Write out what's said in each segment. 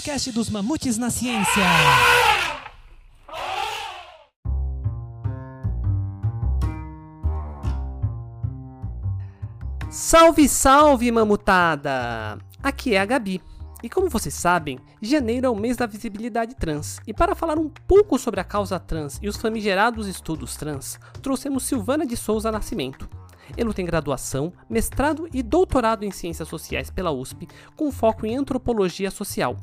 podcast dos Mamutes na Ciência. Salve, salve, mamutada! Aqui é a Gabi. E como vocês sabem, janeiro é o mês da visibilidade trans. E para falar um pouco sobre a causa trans e os famigerados estudos trans, trouxemos Silvana de Souza Nascimento. Ele tem graduação, mestrado e doutorado em Ciências Sociais pela USP, com foco em Antropologia Social.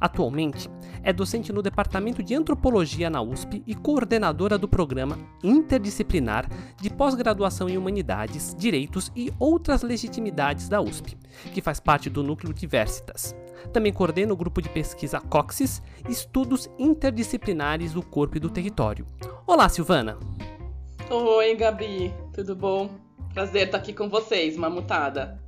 Atualmente, é docente no Departamento de Antropologia na USP e coordenadora do programa interdisciplinar de pós-graduação em Humanidades, Direitos e Outras Legitimidades da USP, que faz parte do núcleo Diversitas. Também coordena o grupo de pesquisa COXIS, Estudos Interdisciplinares do Corpo e do Território. Olá, Silvana! Oi, Gabi, tudo bom? Prazer estar aqui com vocês, mamutada.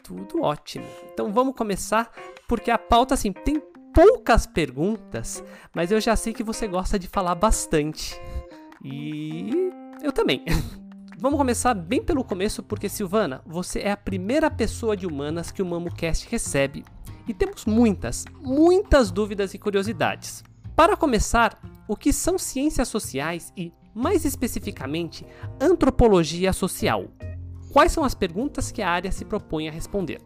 Tudo ótimo. Então vamos começar, porque a pauta assim tem poucas perguntas, mas eu já sei que você gosta de falar bastante. E eu também. Vamos começar bem pelo começo, porque Silvana, você é a primeira pessoa de humanas que o MamuCast recebe. E temos muitas, muitas dúvidas e curiosidades. Para começar, o que são ciências sociais e mais especificamente, antropologia social. Quais são as perguntas que a área se propõe a responder?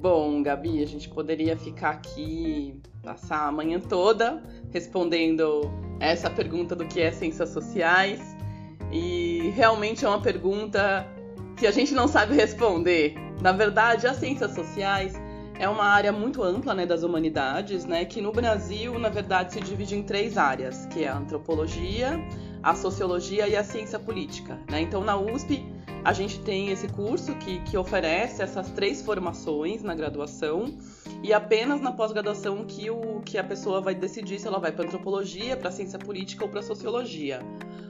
Bom, Gabi, a gente poderia ficar aqui, passar a manhã toda respondendo essa pergunta do que é ciências sociais. E realmente é uma pergunta que a gente não sabe responder. Na verdade, as ciências sociais é uma área muito ampla né, das humanidades, né, que no Brasil, na verdade, se divide em três áreas, que é a antropologia, a sociologia e a ciência política. Né? Então, na USP, a gente tem esse curso que, que oferece essas três formações na graduação e apenas na pós-graduação que, o, que a pessoa vai decidir se ela vai para antropologia, para ciência política ou para sociologia.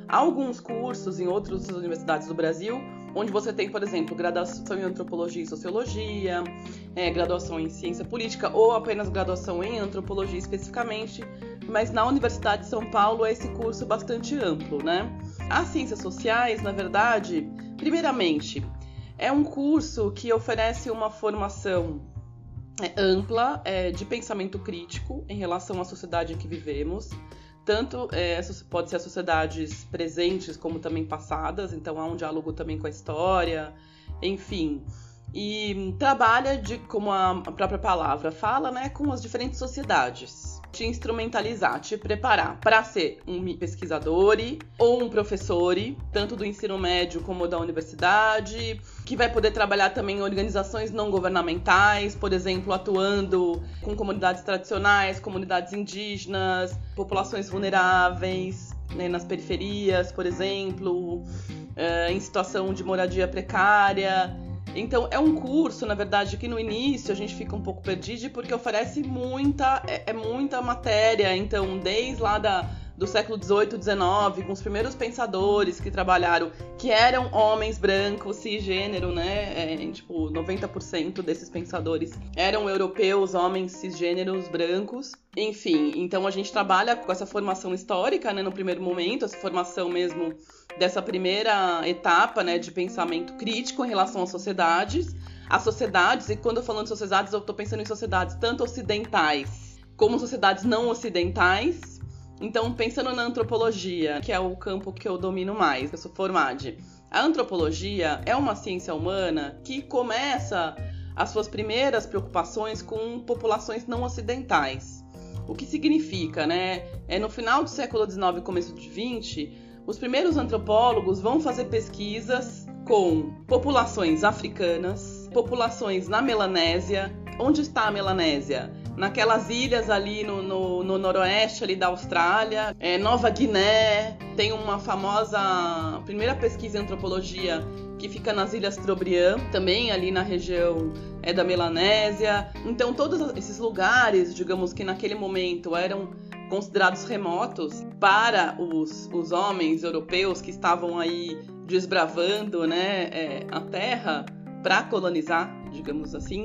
Há alguns cursos em outras universidades do Brasil onde você tem, por exemplo, graduação em antropologia e sociologia, é, graduação em ciência política ou apenas graduação em antropologia especificamente, mas na Universidade de São Paulo é esse curso bastante amplo, né? As ciências sociais, na verdade, primeiramente, é um curso que oferece uma formação é, ampla é, de pensamento crítico em relação à sociedade em que vivemos tanto é, pode ser as sociedades presentes como também passadas, então há um diálogo também com a história, enfim. E trabalha de, como a própria palavra fala, né, com as diferentes sociedades te instrumentalizar, te preparar para ser um pesquisador ou um professor, tanto do ensino médio como da universidade, que vai poder trabalhar também em organizações não governamentais, por exemplo, atuando com comunidades tradicionais, comunidades indígenas, populações vulneráveis, né, nas periferias, por exemplo, eh, em situação de moradia precária. Então é um curso, na verdade, que no início a gente fica um pouco perdido porque oferece muita, é, é muita matéria. Então, desde lá da, do século XVIII, XIX, com os primeiros pensadores que trabalharam, que eram homens brancos, cisgênero, né? É, tipo, 90% desses pensadores eram europeus, homens cisgêneros brancos. Enfim, então a gente trabalha com essa formação histórica, né, no primeiro momento, essa formação mesmo dessa primeira etapa né, de pensamento crítico em relação às sociedades. As sociedades, e quando eu falo de sociedades, eu estou pensando em sociedades tanto ocidentais como sociedades não ocidentais. Então, pensando na antropologia, que é o campo que eu domino mais, eu sou formada. A antropologia é uma ciência humana que começa as suas primeiras preocupações com populações não ocidentais. O que significa, né? É no final do século XIX e começo do XX, os primeiros antropólogos vão fazer pesquisas com populações africanas, populações na Melanésia. Onde está a Melanésia? Naquelas ilhas ali no, no, no noroeste ali da Austrália, é, Nova Guiné, tem uma famosa primeira pesquisa em antropologia que fica nas Ilhas Trobriand, também ali na região é, da Melanésia. Então, todos esses lugares, digamos que naquele momento eram considerados remotos para os, os homens europeus que estavam aí desbravando né, é, a Terra para colonizar, digamos assim.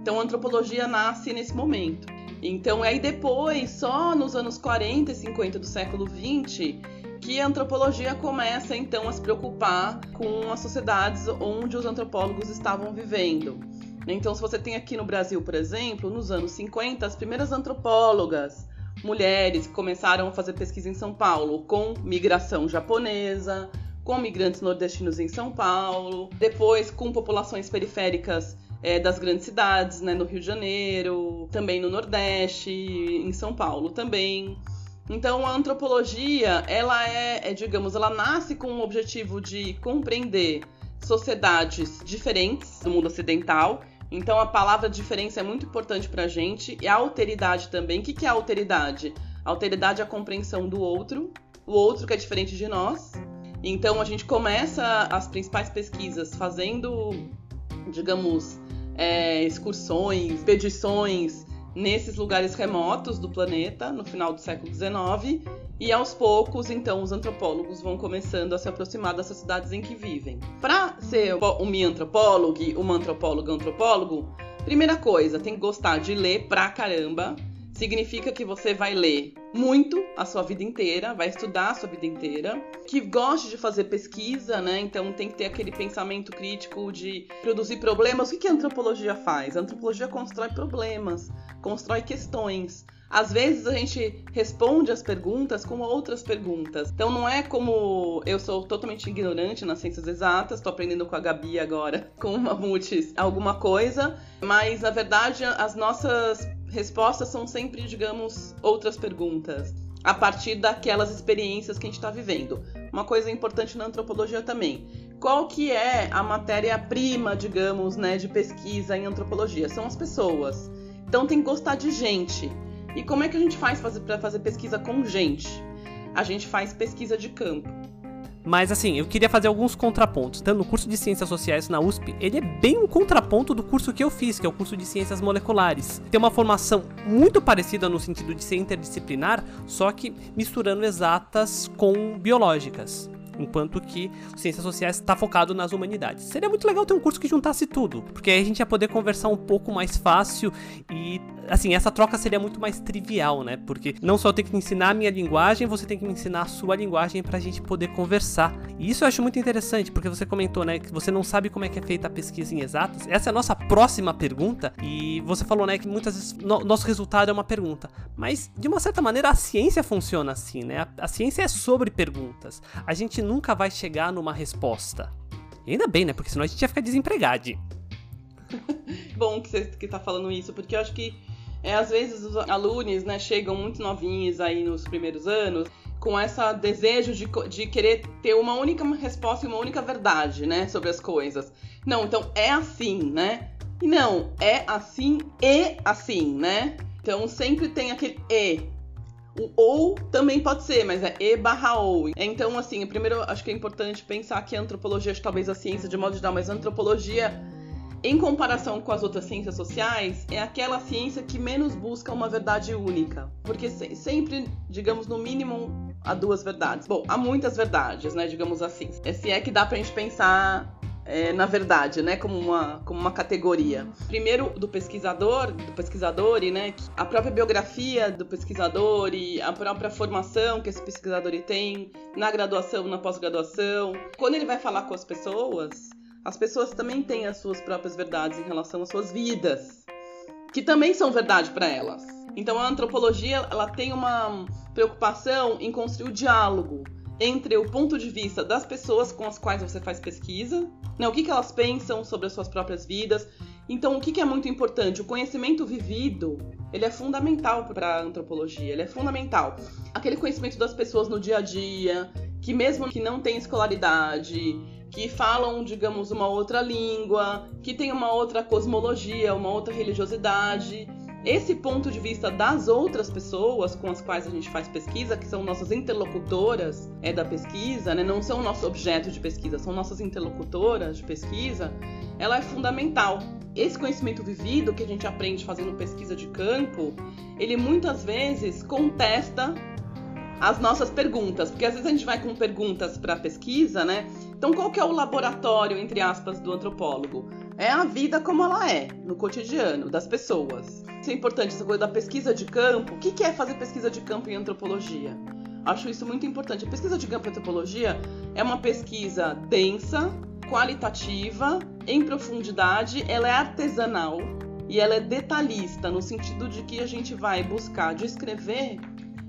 Então a antropologia nasce nesse momento. Então aí depois, só nos anos 40 e 50 do século 20, que a antropologia começa então a se preocupar com as sociedades onde os antropólogos estavam vivendo. Então, se você tem aqui no Brasil, por exemplo, nos anos 50, as primeiras antropólogas mulheres que começaram a fazer pesquisa em São Paulo com migração japonesa, com migrantes nordestinos em São Paulo, depois com populações periféricas é, das grandes cidades, né, no Rio de Janeiro, também no Nordeste, em São Paulo também. Então a antropologia, ela é, é, digamos, ela nasce com o objetivo de compreender sociedades diferentes do mundo ocidental. Então a palavra diferença é muito importante para a gente e a alteridade também. O que, que é a alteridade? A alteridade é a compreensão do outro, o outro que é diferente de nós. Então a gente começa as principais pesquisas fazendo, digamos, é, excursões, expedições nesses lugares remotos do planeta no final do século XIX e aos poucos, então, os antropólogos vão começando a se aproximar dessas cidades em que vivem. Para ser um antropólogo, uma antropóloga, antropólogo, primeira coisa, tem que gostar de ler pra caramba, significa que você vai ler muito a sua vida inteira, vai estudar a sua vida inteira, que goste de fazer pesquisa, né? Então tem que ter aquele pensamento crítico de produzir problemas. O que a antropologia faz? A antropologia constrói problemas, constrói questões. Às vezes a gente responde as perguntas com outras perguntas. Então não é como eu sou totalmente ignorante nas ciências exatas, estou aprendendo com a Gabi agora, com o Mamutes, alguma coisa, mas na verdade as nossas respostas são sempre, digamos, outras perguntas, a partir daquelas experiências que a gente está vivendo. Uma coisa importante na antropologia também. Qual que é a matéria-prima, digamos, né, de pesquisa em antropologia? São as pessoas. Então tem que gostar de gente. E como é que a gente faz para fazer pesquisa com gente? A gente faz pesquisa de campo. Mas assim, eu queria fazer alguns contrapontos. Então, no curso de Ciências Sociais na USP, ele é bem um contraponto do curso que eu fiz, que é o curso de Ciências Moleculares. Tem uma formação muito parecida no sentido de ser interdisciplinar, só que misturando exatas com biológicas enquanto que Ciências Sociais está focado nas humanidades. Seria muito legal ter um curso que juntasse tudo, porque aí a gente ia poder conversar um pouco mais fácil e, assim, essa troca seria muito mais trivial, né? Porque não só eu tenho que ensinar a minha linguagem, você tem que me ensinar a sua linguagem para a gente poder conversar. E isso eu acho muito interessante, porque você comentou, né, que você não sabe como é que é feita a pesquisa em exatas. Essa é a nossa próxima pergunta, e você falou, né, que muitas vezes no, nosso resultado é uma pergunta. Mas, de uma certa maneira, a ciência funciona assim, né? A, a ciência é sobre perguntas. A gente nunca vai chegar numa resposta. Ainda bem, né? Porque senão a gente ia ficar desempregado. Bom que você que tá falando isso, porque eu acho que é, às vezes os alunos né, chegam muito novinhos aí nos primeiros anos com esse desejo de, de querer ter uma única resposta e uma única verdade, né, sobre as coisas. Não, então é assim, né? E não, é assim e assim, né? Então sempre tem aquele e. O ou também pode ser, mas é e barra ou. Então, assim, primeiro acho que é importante pensar que a antropologia, talvez a ciência de modo geral, mas a antropologia, em comparação com as outras ciências sociais, é aquela ciência que menos busca uma verdade única. Porque sempre, digamos, no mínimo, há duas verdades. Bom, há muitas verdades, né? Digamos assim. Se é que dá pra gente pensar é, na verdade, né, como uma, como uma categoria. Primeiro do pesquisador, do pesquisador, né, a própria biografia do pesquisador e a própria formação que esse pesquisador tem na graduação, na pós-graduação. Quando ele vai falar com as pessoas, as pessoas também têm as suas próprias verdades em relação às suas vidas, que também são verdade para elas. Então a antropologia, ela tem uma preocupação em construir o diálogo entre o ponto de vista das pessoas com as quais você faz pesquisa, né, o que, que elas pensam sobre as suas próprias vidas. Então, o que, que é muito importante? O conhecimento vivido, ele é fundamental para a antropologia, ele é fundamental. Aquele conhecimento das pessoas no dia a dia, que mesmo que não tem escolaridade, que falam, digamos, uma outra língua, que tem uma outra cosmologia, uma outra religiosidade, esse ponto de vista das outras pessoas com as quais a gente faz pesquisa, que são nossas interlocutoras é, da pesquisa, né? não são nosso objeto de pesquisa, são nossas interlocutoras de pesquisa, ela é fundamental. Esse conhecimento vivido que a gente aprende fazendo pesquisa de campo, ele muitas vezes contesta as nossas perguntas, porque às vezes a gente vai com perguntas para pesquisa, né? Então, qual que é o laboratório, entre aspas, do antropólogo? É a vida como ela é, no cotidiano, das pessoas. Isso é importante, essa coisa da pesquisa de campo. O que é fazer pesquisa de campo em antropologia? Acho isso muito importante. A pesquisa de campo em antropologia é uma pesquisa densa, qualitativa, em profundidade, ela é artesanal e ela é detalhista, no sentido de que a gente vai buscar descrever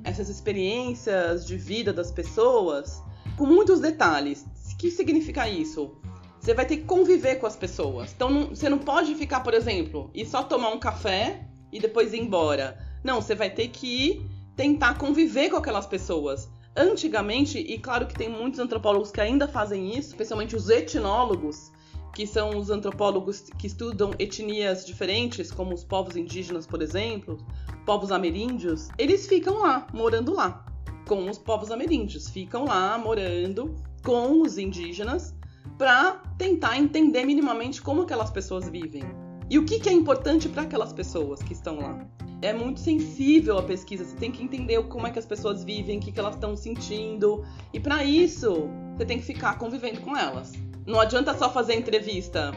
essas experiências de vida das pessoas com muitos detalhes. O que significa isso? Você vai ter que conviver com as pessoas. Então não, você não pode ficar, por exemplo, e só tomar um café e depois ir embora. Não, você vai ter que tentar conviver com aquelas pessoas. Antigamente, e claro que tem muitos antropólogos que ainda fazem isso, especialmente os etnólogos, que são os antropólogos que estudam etnias diferentes, como os povos indígenas, por exemplo, povos ameríndios, eles ficam lá, morando lá, com os povos ameríndios, ficam lá morando com os indígenas para tentar entender minimamente como aquelas pessoas vivem e o que, que é importante para aquelas pessoas que estão lá. É muito sensível a pesquisa, você tem que entender como é que as pessoas vivem, o que, que elas estão sentindo, e para isso você tem que ficar convivendo com elas. Não adianta só fazer entrevista.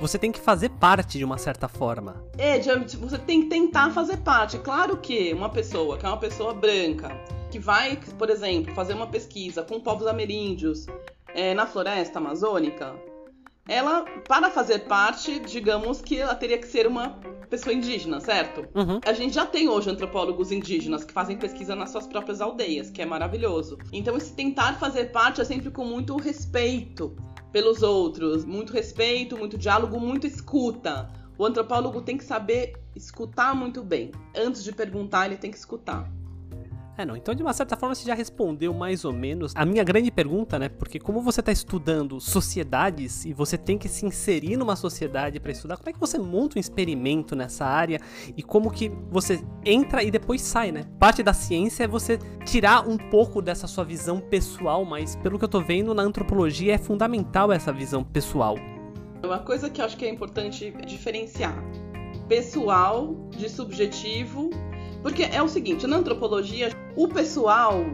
Você tem que fazer parte de uma certa forma. É, você tem que tentar fazer parte. Claro que uma pessoa que é uma pessoa branca, que vai, por exemplo, fazer uma pesquisa com povos ameríndios é, na floresta amazônica, ela, para fazer parte, digamos que ela teria que ser uma pessoa indígena, certo? Uhum. A gente já tem hoje antropólogos indígenas que fazem pesquisa nas suas próprias aldeias, que é maravilhoso. Então, esse tentar fazer parte é sempre com muito respeito pelos outros, muito respeito, muito diálogo, muito escuta. O antropólogo tem que saber escutar muito bem. Antes de perguntar, ele tem que escutar. É, não. Então, de uma certa forma, você já respondeu mais ou menos a minha grande pergunta, né? Porque como você está estudando sociedades e você tem que se inserir numa sociedade para estudar, como é que você monta um experimento nessa área e como que você entra e depois sai, né? Parte da ciência é você tirar um pouco dessa sua visão pessoal, mas pelo que eu tô vendo, na antropologia é fundamental essa visão pessoal. Uma coisa que eu acho que é importante diferenciar pessoal de subjetivo porque é o seguinte, na antropologia, o pessoal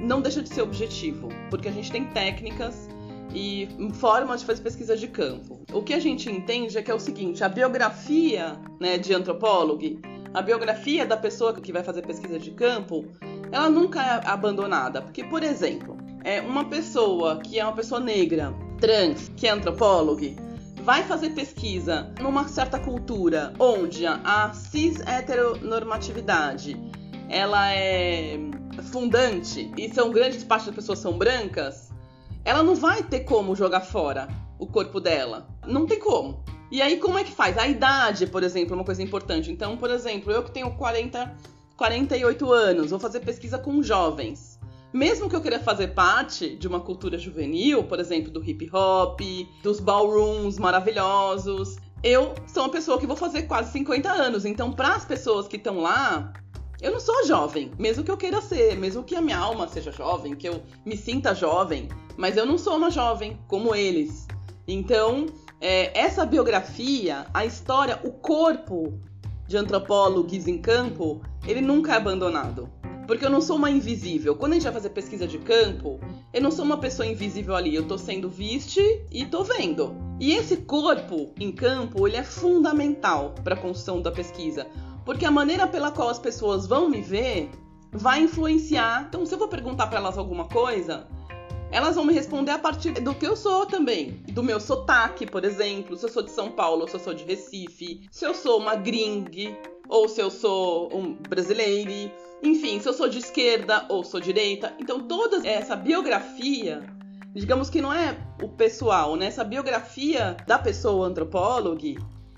não deixa de ser objetivo, porque a gente tem técnicas e formas de fazer pesquisa de campo. O que a gente entende é que é o seguinte, a biografia né, de antropólogo, a biografia da pessoa que vai fazer pesquisa de campo, ela nunca é abandonada. Porque, por exemplo, é uma pessoa que é uma pessoa negra, trans, que é antropólogo, vai fazer pesquisa numa certa cultura onde a cis heteronormatividade ela é fundante e são grandes partes das pessoas são brancas, ela não vai ter como jogar fora o corpo dela. Não tem como. E aí, como é que faz? A idade, por exemplo, é uma coisa importante. Então, por exemplo, eu que tenho 40, 48 anos, vou fazer pesquisa com jovens mesmo que eu queira fazer parte de uma cultura juvenil, por exemplo, do hip hop, dos ballrooms maravilhosos, eu sou uma pessoa que vou fazer quase 50 anos. Então, para as pessoas que estão lá, eu não sou jovem, mesmo que eu queira ser, mesmo que a minha alma seja jovem, que eu me sinta jovem, mas eu não sou uma jovem como eles. Então, é, essa biografia, a história, o corpo de antropólogos em campo, ele nunca é abandonado. Porque eu não sou uma invisível. Quando a gente vai fazer pesquisa de campo, eu não sou uma pessoa invisível ali. Eu tô sendo viste e tô vendo. E esse corpo em campo, ele é fundamental para a construção da pesquisa. Porque a maneira pela qual as pessoas vão me ver vai influenciar. Então, se eu vou perguntar para elas alguma coisa, elas vão me responder a partir do que eu sou também. Do meu sotaque, por exemplo. Se eu sou de São Paulo se eu sou de Recife. Se eu sou uma gringue ou se eu sou um brasileiro enfim, se eu sou de esquerda ou sou direita. Então, toda essa biografia, digamos que não é o pessoal, né? Essa biografia da pessoa antropóloga,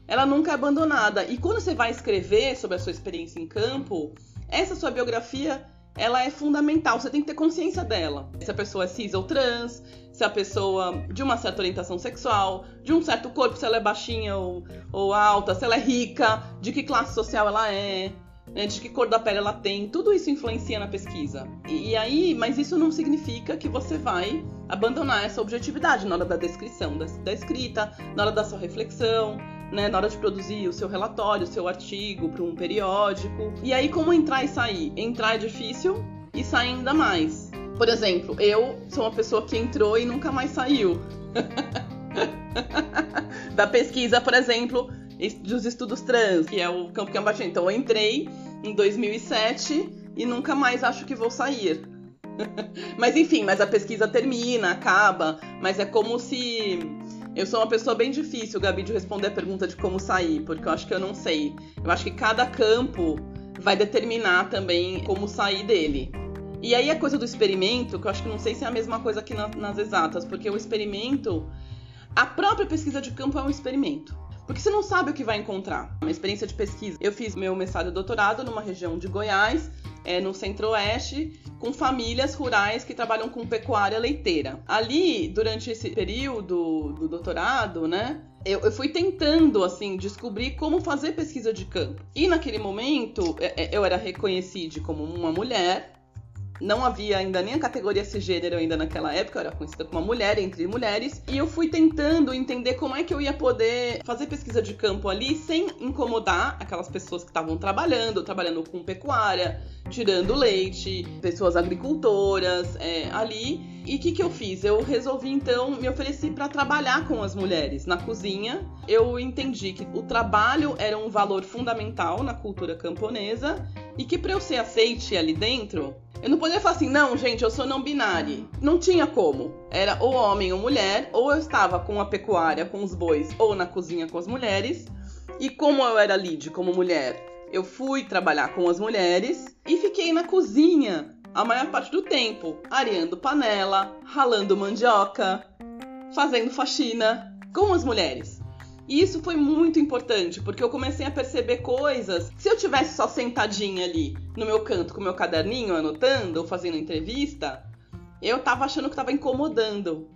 ela nunca é abandonada. E quando você vai escrever sobre a sua experiência em campo, essa sua biografia ela é fundamental, você tem que ter consciência dela. Se a pessoa é cis ou trans, se a pessoa de uma certa orientação sexual, de um certo corpo, se ela é baixinha ou, ou alta, se ela é rica, de que classe social ela é, de que cor da pele ela tem, tudo isso influencia na pesquisa. E, e, aí, mas isso não significa que você vai abandonar essa objetividade na hora da descrição, da, da escrita, na hora da sua reflexão, né, na hora de produzir o seu relatório, o seu artigo para um periódico. E aí, como entrar e sair? Entrar é difícil e sair ainda mais. Por exemplo, eu sou uma pessoa que entrou e nunca mais saiu. da pesquisa, por exemplo, dos estudos trans, que é o campo que eu. Então eu entrei em 2007 e nunca mais acho que vou sair. mas enfim, mas a pesquisa termina, acaba, mas é como se Eu sou uma pessoa bem difícil, Gabi, de responder a pergunta de como sair, porque eu acho que eu não sei. Eu acho que cada campo vai determinar também como sair dele. E aí a coisa do experimento, que eu acho que não sei se é a mesma coisa nas, nas exatas, porque o experimento, a própria pesquisa de campo é um experimento. Porque você não sabe o que vai encontrar. Uma experiência de pesquisa. Eu fiz meu mestrado e doutorado numa região de Goiás, é, no centro-oeste, com famílias rurais que trabalham com pecuária leiteira. Ali, durante esse período do doutorado, né, eu, eu, fui tentando, assim, descobrir como fazer pesquisa de campo. E naquele momento, é, é, eu era reconhecida como uma mulher, não havia ainda nem a categoria cisgênero ainda naquela época, eu era conhecida como uma mulher entre mulheres, e eu fui tentando entender como é que eu ia poder fazer pesquisa de campo ali sem incomodar aquelas pessoas que estavam trabalhando, trabalhando com pecuária, tirando leite, pessoas agricultoras é, ali. E o que, que eu fiz? Eu resolvi então me oferecer para trabalhar com as mulheres na cozinha. Eu entendi que o trabalho era um valor fundamental na cultura camponesa e que para eu ser aceite ali dentro, eu não podia falar assim, não, gente, eu sou não binário. Não tinha como. Era ou homem ou mulher, ou eu estava com a pecuária, com os bois, ou na cozinha com as mulheres. E como eu era lead como mulher, eu fui trabalhar com as mulheres e fiquei na cozinha a maior parte do tempo, areando panela, ralando mandioca, fazendo faxina com as mulheres. E isso foi muito importante, porque eu comecei a perceber coisas. Se eu tivesse só sentadinha ali no meu canto com meu caderninho, anotando ou fazendo entrevista, eu tava achando que tava incomodando.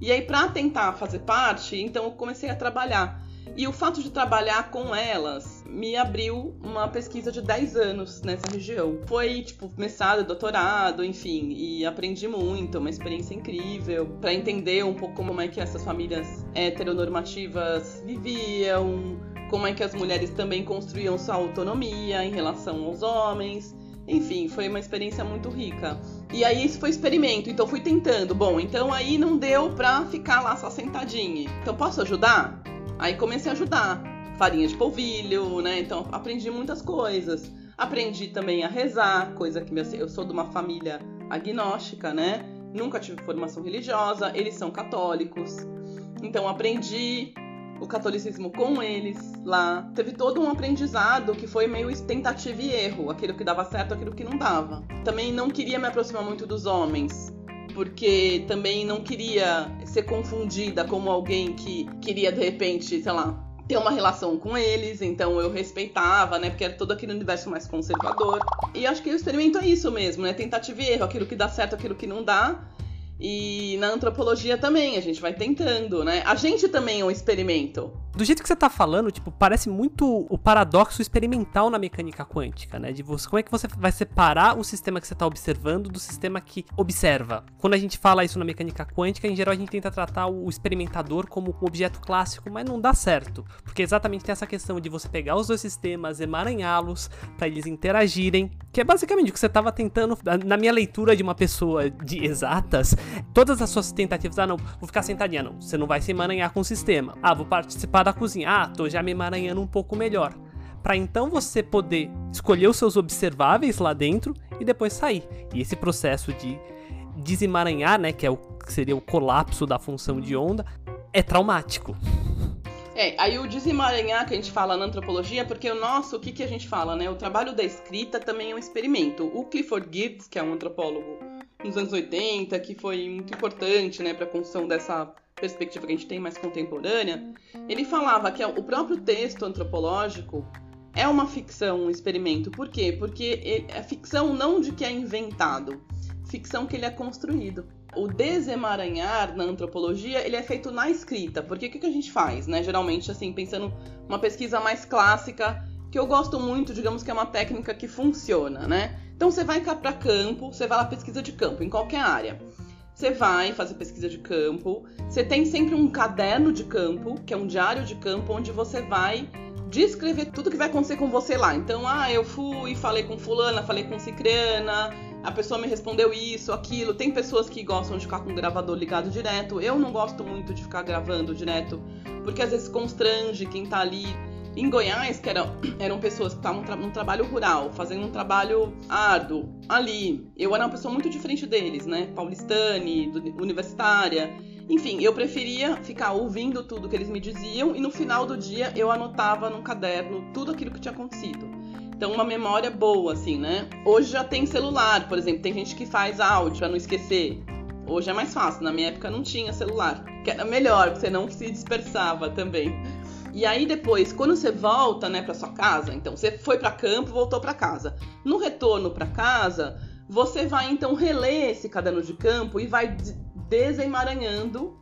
E aí, para tentar fazer parte, então eu comecei a trabalhar. E o fato de trabalhar com elas me abriu uma pesquisa de 10 anos nessa região. Foi, tipo, mestrado, doutorado, enfim, e aprendi muito, uma experiência incrível, para entender um pouco como é que essas famílias heteronormativas viviam, como é que as mulheres também construíam sua autonomia em relação aos homens. Enfim, foi uma experiência muito rica. E aí isso foi experimento, então fui tentando. Bom, então aí não deu pra ficar lá só sentadinha. Então posso ajudar? Aí comecei a ajudar. Farinha de polvilho, né? Então aprendi muitas coisas. Aprendi também a rezar, coisa que eu sou de uma família agnóstica, né? Nunca tive formação religiosa, eles são católicos. Então aprendi o catolicismo com eles lá. Teve todo um aprendizado que foi meio tentativa e erro, aquilo que dava certo, aquilo que não dava. Também não queria me aproximar muito dos homens, porque também não queria ser confundida como alguém que queria de repente, sei lá, ter uma relação com eles, então eu respeitava, né? Porque era todo aquele universo mais conservador. E acho que o experimento é isso mesmo, né? Tentativa e erro, aquilo que dá certo, aquilo que não dá. E na antropologia também, a gente vai tentando, né? A gente também é um experimento. Do jeito que você tá falando, tipo, parece muito o paradoxo experimental na mecânica quântica, né? De você, como é que você vai separar o sistema que você tá observando do sistema que observa? Quando a gente fala isso na mecânica quântica, em geral a gente tenta tratar o experimentador como um objeto clássico, mas não dá certo. Porque exatamente tem essa questão de você pegar os dois sistemas, emaranhá-los, para eles interagirem, que é basicamente o que você tava tentando, na minha leitura de uma pessoa de exatas, todas as suas tentativas, ah não, vou ficar sentadinha, não, você não vai se emaranhar com o sistema. Ah, vou participar da cozinha. Ah, tô já me emaranhando um pouco melhor. Para então você poder escolher os seus observáveis lá dentro e depois sair. E esse processo de desemaranhar, né, que é o que seria o colapso da função de onda, é traumático. É, aí o desemaranhar que a gente fala na antropologia, porque o nosso, o que, que a gente fala, né? O trabalho da escrita também é um experimento. O Clifford Geertz, que é um antropólogo nos anos 80, que foi muito importante, né, para a construção dessa perspectiva que a gente tem mais contemporânea, ele falava que o próprio texto antropológico é uma ficção, um experimento. Por quê? Porque é ficção não de que é inventado, ficção que ele é construído. O desemaranhar na antropologia, ele é feito na escrita. Porque o que, que a gente faz, né? Geralmente, assim, pensando uma pesquisa mais clássica, que eu gosto muito, digamos que é uma técnica que funciona, né? Então você vai para campo, você vai lá pesquisa de campo, em qualquer área. Você vai fazer pesquisa de campo. Você tem sempre um caderno de campo, que é um diário de campo, onde você vai descrever tudo que vai acontecer com você lá. Então, ah, eu fui, falei com fulana, falei com cicrana, a pessoa me respondeu isso, aquilo. Tem pessoas que gostam de ficar com o gravador ligado direto. Eu não gosto muito de ficar gravando direto, porque às vezes constrange quem tá ali em Goiás, que eram, eram pessoas que estavam num trabalho rural, fazendo um trabalho árduo ali. Eu era uma pessoa muito diferente deles, né? Paulistane, universitária. Enfim, eu preferia ficar ouvindo tudo que eles me diziam e no final do dia eu anotava num caderno tudo aquilo que tinha acontecido. Então, uma memória boa, assim, né? Hoje já tem celular, por exemplo, tem gente que faz áudio pra não esquecer. Hoje é mais fácil, na minha época não tinha celular, que era melhor, você não se dispersava também. E aí depois, quando você volta, né, para sua casa, então você foi para campo, voltou para casa. No retorno para casa, você vai então reler esse caderno de campo e vai desemaranhando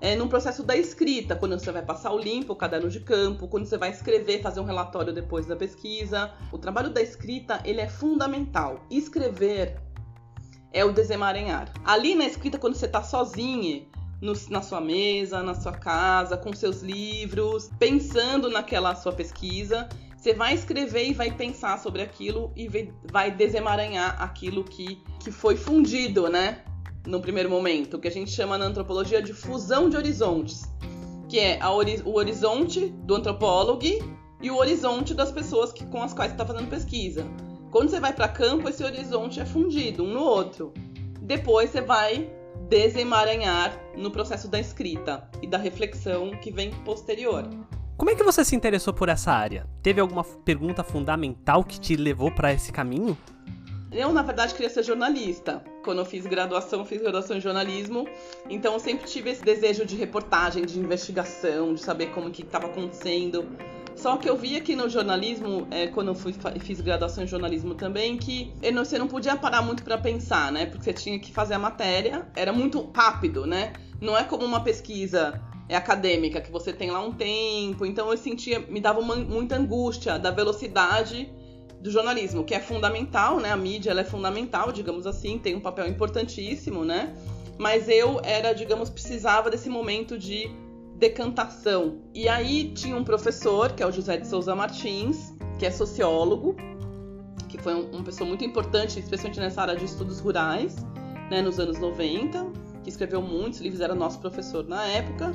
é, num processo da escrita, quando você vai passar o limpo, o caderno de campo, quando você vai escrever, fazer um relatório depois da pesquisa. O trabalho da escrita, ele é fundamental. Escrever é o desemaranhar. Ali na escrita, quando você está sozinho, no, na sua mesa, na sua casa, com seus livros, pensando naquela sua pesquisa. Você vai escrever e vai pensar sobre aquilo e vai desemaranhar aquilo que, que foi fundido, né? No primeiro momento, que a gente chama na antropologia de fusão de horizontes, que é o horizonte do antropólogo e o horizonte das pessoas que, com as quais você está fazendo pesquisa. Quando você vai para campo, esse horizonte é fundido um no outro. Depois você vai desemaranhar no processo da escrita e da reflexão que vem posterior. Como é que você se interessou por essa área? Teve alguma pergunta fundamental que te levou para esse caminho? Eu, na verdade, queria ser jornalista. Quando eu fiz graduação, fiz graduação em jornalismo. Então, eu sempre tive esse desejo de reportagem, de investigação, de saber como que estava acontecendo. Só que eu vi aqui no jornalismo, é, quando eu fui, fiz graduação em jornalismo também, que você não podia parar muito para pensar, né? Porque você tinha que fazer a matéria, era muito rápido, né? Não é como uma pesquisa é acadêmica, que você tem lá um tempo. Então eu sentia, me dava uma, muita angústia da velocidade do jornalismo, que é fundamental, né? A mídia é fundamental, digamos assim, tem um papel importantíssimo, né? Mas eu era, digamos, precisava desse momento de decantação. E aí tinha um professor, que é o José de Souza Martins, que é sociólogo, que foi um, uma pessoa muito importante, especialmente nessa área de estudos rurais, né, nos anos 90, que escreveu muitos livros, era nosso professor na época.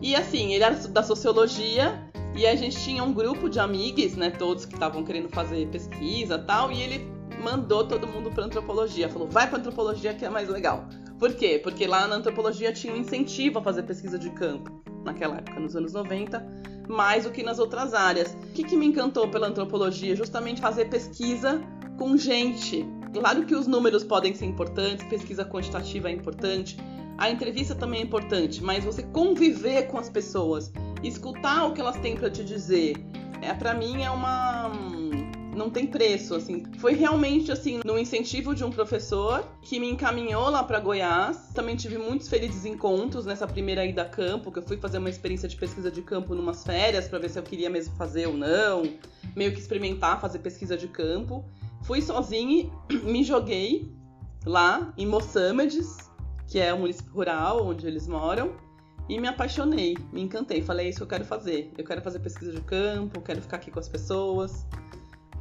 E assim, ele era da sociologia e a gente tinha um grupo de amigos, né, todos que estavam querendo fazer pesquisa tal, e ele mandou todo mundo para antropologia, falou: "Vai para antropologia que é mais legal". Por quê? Porque lá na antropologia tinha um incentivo a fazer pesquisa de campo naquela época, nos anos 90, mais do que nas outras áreas. O que, que me encantou pela antropologia? Justamente fazer pesquisa com gente. Claro que os números podem ser importantes, pesquisa quantitativa é importante, a entrevista também é importante, mas você conviver com as pessoas, escutar o que elas têm para te dizer, é para mim é uma não tem preço, assim. Foi realmente, assim, no incentivo de um professor que me encaminhou lá para Goiás. Também tive muitos felizes encontros nessa primeira ida a campo, que eu fui fazer uma experiência de pesquisa de campo numas férias para ver se eu queria mesmo fazer ou não, meio que experimentar fazer pesquisa de campo. Fui sozinha, me joguei lá em Moçâmedes, que é o município rural onde eles moram. E me apaixonei, me encantei. Falei, é isso que eu quero fazer. Eu quero fazer pesquisa de campo, quero ficar aqui com as pessoas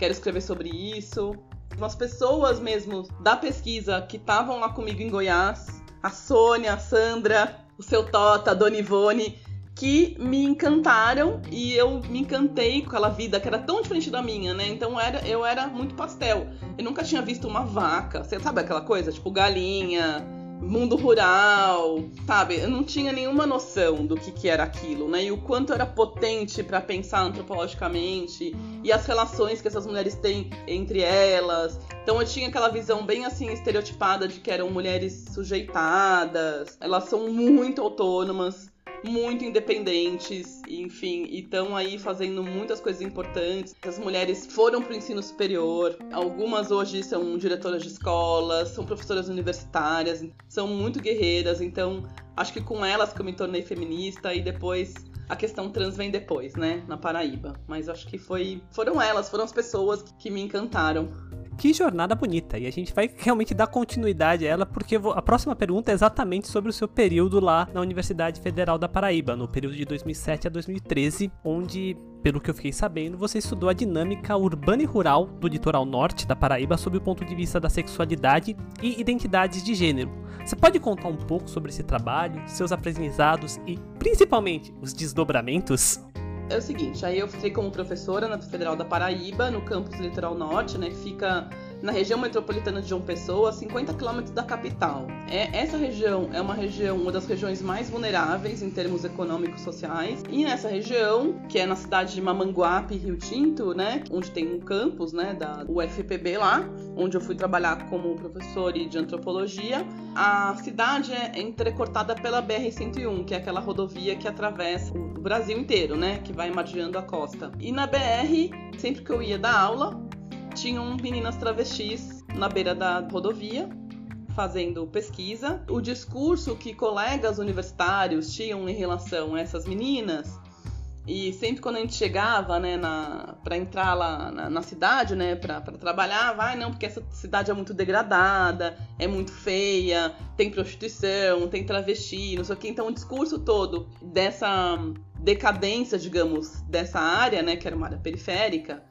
quero escrever sobre isso. Umas pessoas mesmo da pesquisa que estavam lá comigo em Goiás, a Sônia, a Sandra, o seu Tota, a Dona Ivone, que me encantaram e eu me encantei com aquela vida que era tão diferente da minha, né? Então era, eu era muito pastel. Eu nunca tinha visto uma vaca. Você sabe aquela coisa? Tipo galinha, mundo rural, sabe? Eu não tinha nenhuma noção do que, que era aquilo, né? E o quanto era potente para pensar antropologicamente e as relações que essas mulheres têm entre elas. Então eu tinha aquela visão bem assim estereotipada de que eram mulheres sujeitadas, elas são muito autônomas, muito independentes, enfim, e estão aí fazendo muitas coisas importantes. As mulheres foram para o ensino superior, algumas hoje são diretoras de escolas, são professoras universitárias, são muito guerreiras, então acho que com elas que eu me tornei feminista e depois a questão trans vem depois, né, na Paraíba. Mas acho que foi, foram elas, foram as pessoas que me encantaram que jornada bonita. E a gente vai realmente dar continuidade a ela, porque a próxima pergunta é exatamente sobre o seu período lá na Universidade Federal da Paraíba, no período de 2007 a 2013, onde, pelo que eu fiquei sabendo, você estudou a dinâmica urbana e rural do litoral norte da Paraíba sob o ponto de vista da sexualidade e identidades de gênero. Você pode contar um pouco sobre esse trabalho, seus aprendizados e, principalmente, os desdobramentos? É o seguinte, aí eu fiquei como professora na Federal da Paraíba, no campus Litoral Norte, né, que fica na região metropolitana de João Pessoa, 50 quilômetros da capital. É, essa região é uma região, uma das regiões mais vulneráveis em termos econômicos sociais. E nessa região, que é na cidade de Mamanguape, Rio Tinto, né, onde tem um campus, né, da UFPB lá, onde eu fui trabalhar como professor de antropologia, a cidade é entrecortada pela BR-101, que é aquela rodovia que atravessa o Brasil inteiro, né, que vai margeando a costa. E na BR, sempre que eu ia dar aula, tinham meninas travestis na beira da rodovia fazendo pesquisa. O discurso que colegas universitários tinham em relação a essas meninas e sempre quando a gente chegava, né, na, pra entrar lá na, na cidade, né, pra trabalhar, vai, não, porque essa cidade é muito degradada, é muito feia, tem prostituição, tem travesti, não sei o que. Então o discurso todo dessa decadência, digamos, dessa área, né, que era uma área periférica,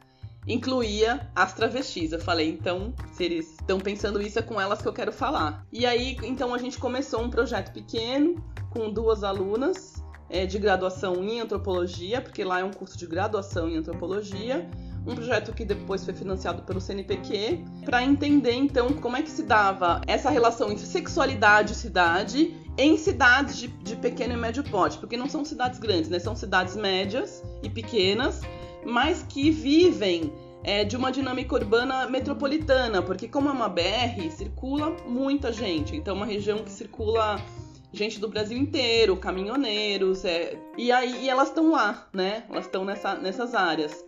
incluía as travestis. Eu falei, então, se eles estão pensando isso, é com elas que eu quero falar. E aí, então, a gente começou um projeto pequeno com duas alunas é, de graduação em antropologia, porque lá é um curso de graduação em antropologia. Um projeto que depois foi financiado pelo CNPq, para entender então como é que se dava essa relação entre sexualidade e cidade em cidades de, de pequeno e médio porte, porque não são cidades grandes, né? São cidades médias e pequenas, mas que vivem é, de uma dinâmica urbana metropolitana, porque como é uma BR, circula muita gente. Então, uma região que circula gente do Brasil inteiro, caminhoneiros, é, e aí e elas estão lá, né? Elas estão nessa, nessas áreas.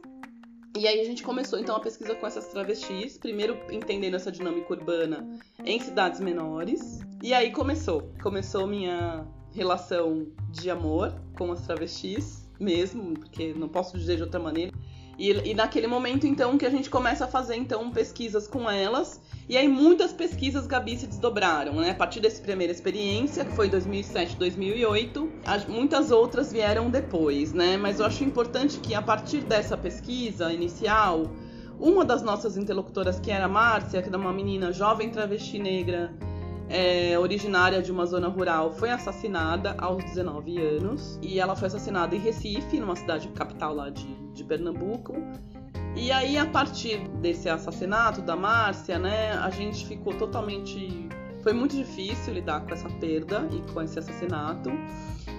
E aí a gente começou então a pesquisa com essas travestis, primeiro entendendo essa dinâmica urbana em cidades menores. E aí começou, começou minha relação de amor com as travestis mesmo, porque não posso dizer de outra maneira. E, e, naquele momento, então, que a gente começa a fazer, então, pesquisas com elas. E aí muitas pesquisas, Gabi, se desdobraram, né? A partir dessa primeira experiência, que foi 2007, 2008, muitas outras vieram depois, né? Mas eu acho importante que a partir dessa pesquisa inicial, uma das nossas interlocutoras, que era a Márcia, que era uma menina jovem travesti negra, é, originária de uma zona rural, foi assassinada aos 19 anos. E ela foi assassinada em Recife, numa cidade capital lá de, de Pernambuco. E aí, a partir desse assassinato da Márcia, né, a gente ficou totalmente. Foi muito difícil lidar com essa perda e com esse assassinato.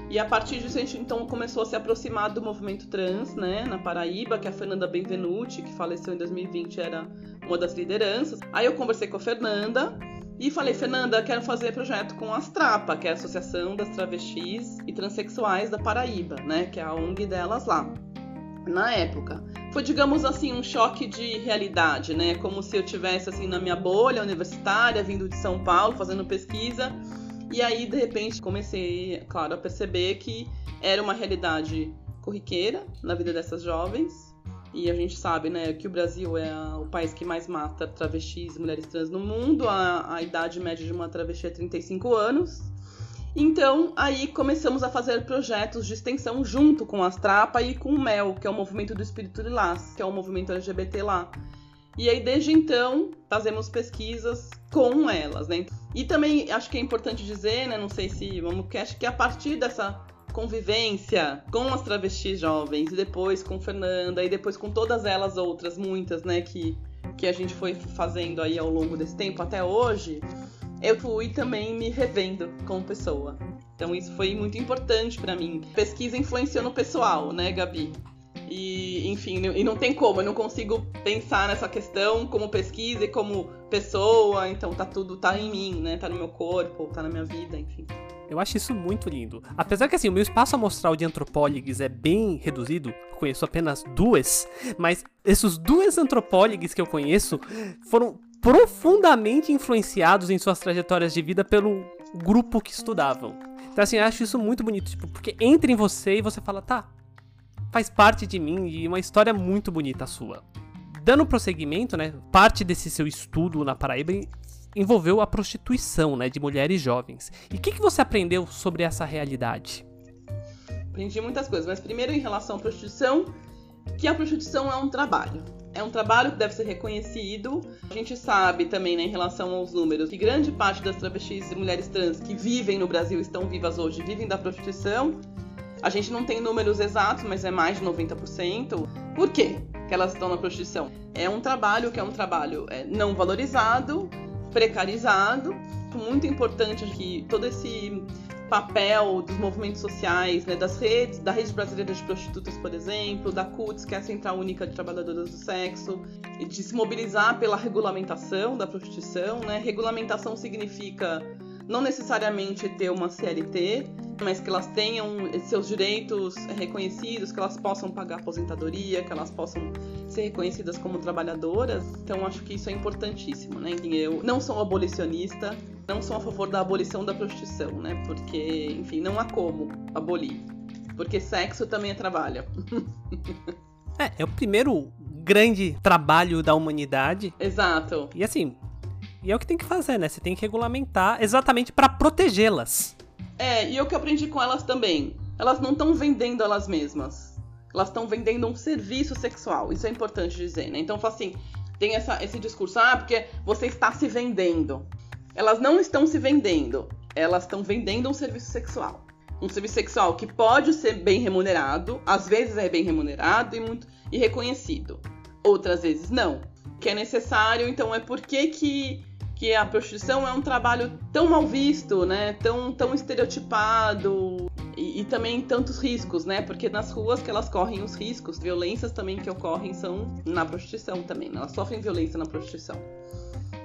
E a partir disso a gente então começou a se aproximar do movimento trans, né, na Paraíba, que a Fernanda Benvenuti, que faleceu em 2020, era uma das lideranças. Aí eu conversei com a Fernanda e falei, Fernanda, quero fazer projeto com a Astrapa, que é a Associação das Travestis e Transsexuais da Paraíba, né? Que é a ONG delas lá. Na época. Foi, digamos assim, um choque de realidade, né? Como se eu tivesse assim na minha bolha universitária, vindo de São Paulo, fazendo pesquisa. E aí, de repente, comecei, claro, a perceber que era uma realidade corriqueira na vida dessas jovens e a gente sabe, né, que o Brasil é o país que mais mata travestis e mulheres trans no mundo. A, a idade média de uma travesti é 35 anos. Então, aí começamos a fazer projetos de extensão junto com a Strapa e com o MEL, que é o Movimento do Espírito de Lás, que é o movimento LGBT lá. E aí, desde então, fazemos pesquisas com elas, né? E também acho que é importante dizer, né? Não sei se vamos que acho que a partir dessa convivência com as travestis jovens, e depois com Fernanda, e depois com todas elas outras, muitas, né, que, que a gente foi fazendo aí ao longo desse tempo até hoje, eu fui também me revendo como pessoa. Então isso foi muito importante para mim. Pesquisa influenciou no pessoal, né, Gabi? E, enfim, e não tem como, eu não consigo pensar nessa questão como pesquisa e como pessoa, então tá tudo, tá em mim, né? Tá no meu corpo, tá na minha vida, enfim. Eu acho isso muito lindo. Apesar que assim, o meu espaço amostral de antropólogs é bem reduzido, conheço apenas duas, mas esses duas antropólogs que eu conheço foram profundamente influenciados em suas trajetórias de vida pelo grupo que estudavam. Então assim, eu acho isso muito bonito, tipo, porque entra em você e você fala, tá, faz parte de mim e uma história muito bonita a sua. Dando prosseguimento, né, parte desse seu estudo na Paraíba envolveu a prostituição né, de mulheres jovens. E o que, que você aprendeu sobre essa realidade? Aprendi muitas coisas, mas primeiro em relação à prostituição, que a prostituição é um trabalho. É um trabalho que deve ser reconhecido. A gente sabe também, né, em relação aos números, que grande parte das travestis e mulheres trans que vivem no Brasil, estão vivas hoje, vivem da prostituição. A gente não tem números exatos, mas é mais de 90%. Por quê que elas estão na prostituição? É um trabalho que é um trabalho é, não valorizado, precarizado. Muito importante que todo esse papel dos movimentos sociais, né, das redes, da Rede Brasileira de Prostitutas, por exemplo, da CUTS, que é a Central Única de Trabalhadoras do Sexo, de se mobilizar pela regulamentação da prostituição. Né? Regulamentação significa não necessariamente ter uma CLT, mas que elas tenham seus direitos reconhecidos, que elas possam pagar aposentadoria, que elas possam ser reconhecidas como trabalhadoras. Então acho que isso é importantíssimo, né? Eu não sou abolicionista, não sou a favor da abolição da prostituição, né? Porque, enfim, não há como abolir. Porque sexo também é trabalho. é, é o primeiro grande trabalho da humanidade. Exato. E assim, e é o que tem que fazer, né? Você tem que regulamentar exatamente para protegê-las. É, e o que eu aprendi com elas também. Elas não estão vendendo elas mesmas. Elas estão vendendo um serviço sexual. Isso é importante dizer, né? Então, assim, tem essa, esse discurso, ah, porque você está se vendendo. Elas não estão se vendendo. Elas estão vendendo um serviço sexual. Um serviço sexual que pode ser bem remunerado, às vezes é bem remunerado e muito e reconhecido. Outras vezes não. Que é necessário, então é por que que que a prostituição é um trabalho tão mal visto, né? Tão, tão estereotipado e, e, também tantos riscos, né? Porque nas ruas que elas correm os riscos, violências também que ocorrem são na prostituição também. Né? Elas sofrem violência na prostituição.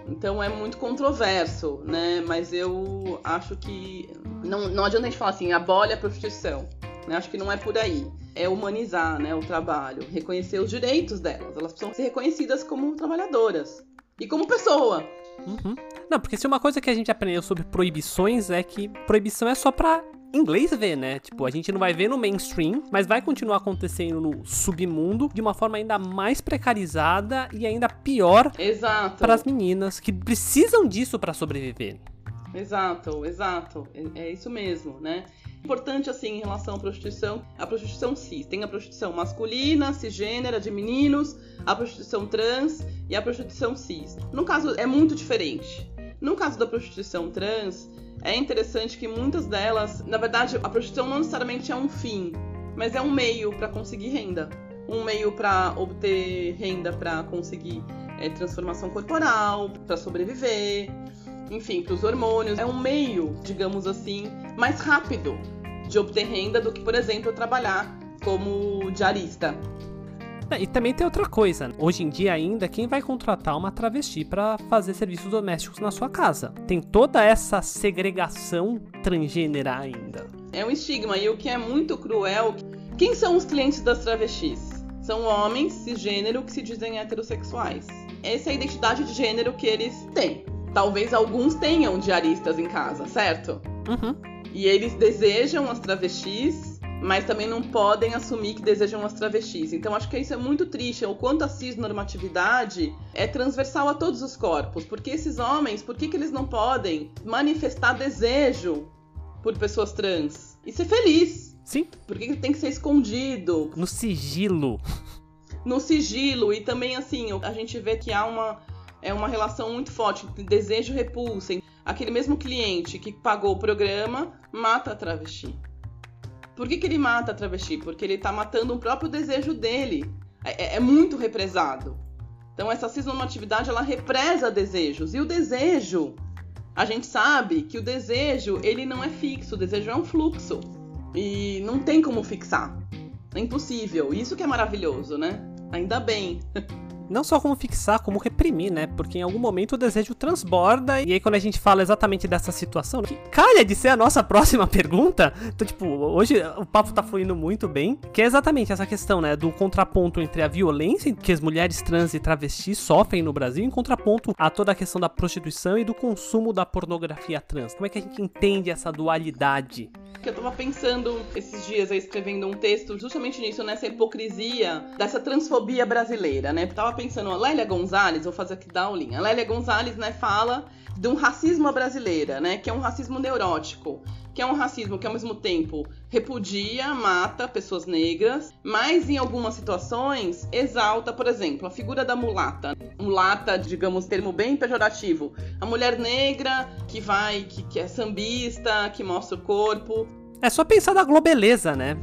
Então é muito controverso, né? Mas eu acho que não, não adianta a gente falar assim, abole a prostituição. Né? Acho que não é por aí. É humanizar né, o trabalho, reconhecer os direitos delas. Elas precisam ser reconhecidas como trabalhadoras e como pessoa. Uhum. Não, porque se uma coisa que a gente aprendeu sobre proibições é que proibição é só pra inglês ver, né? Tipo, a gente não vai ver no mainstream, mas vai continuar acontecendo no submundo de uma forma ainda mais precarizada e ainda pior para as meninas que precisam disso para sobreviver. Exato, exato. É, é, isso mesmo, né? Importante, assim, em relação à prostituição, a prostituição cis. Tem a prostituição masculina, cisgênera, de meninos, a prostituição trans e a prostituição cis. No caso, é muito diferente. No caso da prostituição trans, é interessante que muitas delas, na verdade, a prostituição não necessariamente é um fim, mas é um meio para conseguir renda. Um meio para obter renda para conseguir é, transformação corporal, para sobreviver, enfim, para os hormônios. É um meio, digamos assim, mais rápido de obter renda do que, por exemplo, trabalhar como diarista. É, e também tem outra coisa. Hoje em dia ainda, quem vai contratar uma travesti para fazer serviços domésticos na sua casa? Tem toda essa segregação transgênera ainda. É um estigma e o que é muito cruel, quem são os clientes das travestis? São homens cisgênero que se dizem heterossexuais. Essa é a identidade de gênero que eles têm. Talvez alguns tenham diaristas em casa, certo? Uhum. E eles desejam as travestis, mas também não podem assumir que desejam as travestis. Então acho que isso é muito triste, o quanto a cisnormatividade é transversal a todos os corpos. Porque esses homens, por que, que eles não podem manifestar desejo por pessoas trans e ser feliz? Sim. Por que, que tem que ser escondido? No sigilo. No sigilo. E também, assim, a gente vê que há uma é uma relação muito forte entre desejo e repulsa. Aquele mesmo cliente que pagou o programa mata a travesti. Por que, que ele mata a travesti? Porque ele está matando o próprio desejo dele. É, é, é muito represado. Então essa cisnormatividade ela represa desejos. E o desejo, a gente sabe que o desejo ele não é fixo, o desejo é um fluxo. E não tem como fixar. É impossível. Isso que é maravilhoso, né? Ainda bem. não só como fixar, como reprimir, né? Porque em algum momento o desejo transborda. E aí, quando a gente fala exatamente dessa situação, que calha de ser a nossa próxima pergunta. Então, tipo, hoje o papo tá fluindo muito bem. Que é exatamente essa questão, né? Do contraponto entre a violência que as mulheres trans e travestis sofrem no Brasil, em contraponto a toda a questão da prostituição e do consumo da pornografia trans. Como é que a gente entende essa dualidade? Que eu tava pensando esses dias escrevendo um texto justamente nisso, nessa hipocrisia dessa transfobia brasileira, né? Eu tava pensando, a Lélia Gonzalez, vou fazer aqui da aulinha. A Lélia Gonzalez, né, fala de um racismo brasileira, né, que é um racismo neurótico, que é um racismo que ao mesmo tempo repudia, mata pessoas negras, mas em algumas situações exalta, por exemplo, a figura da mulata. Mulata, digamos, termo bem pejorativo. A mulher negra que vai, que, que é sambista, que mostra o corpo. É só pensar na Globeleza, né?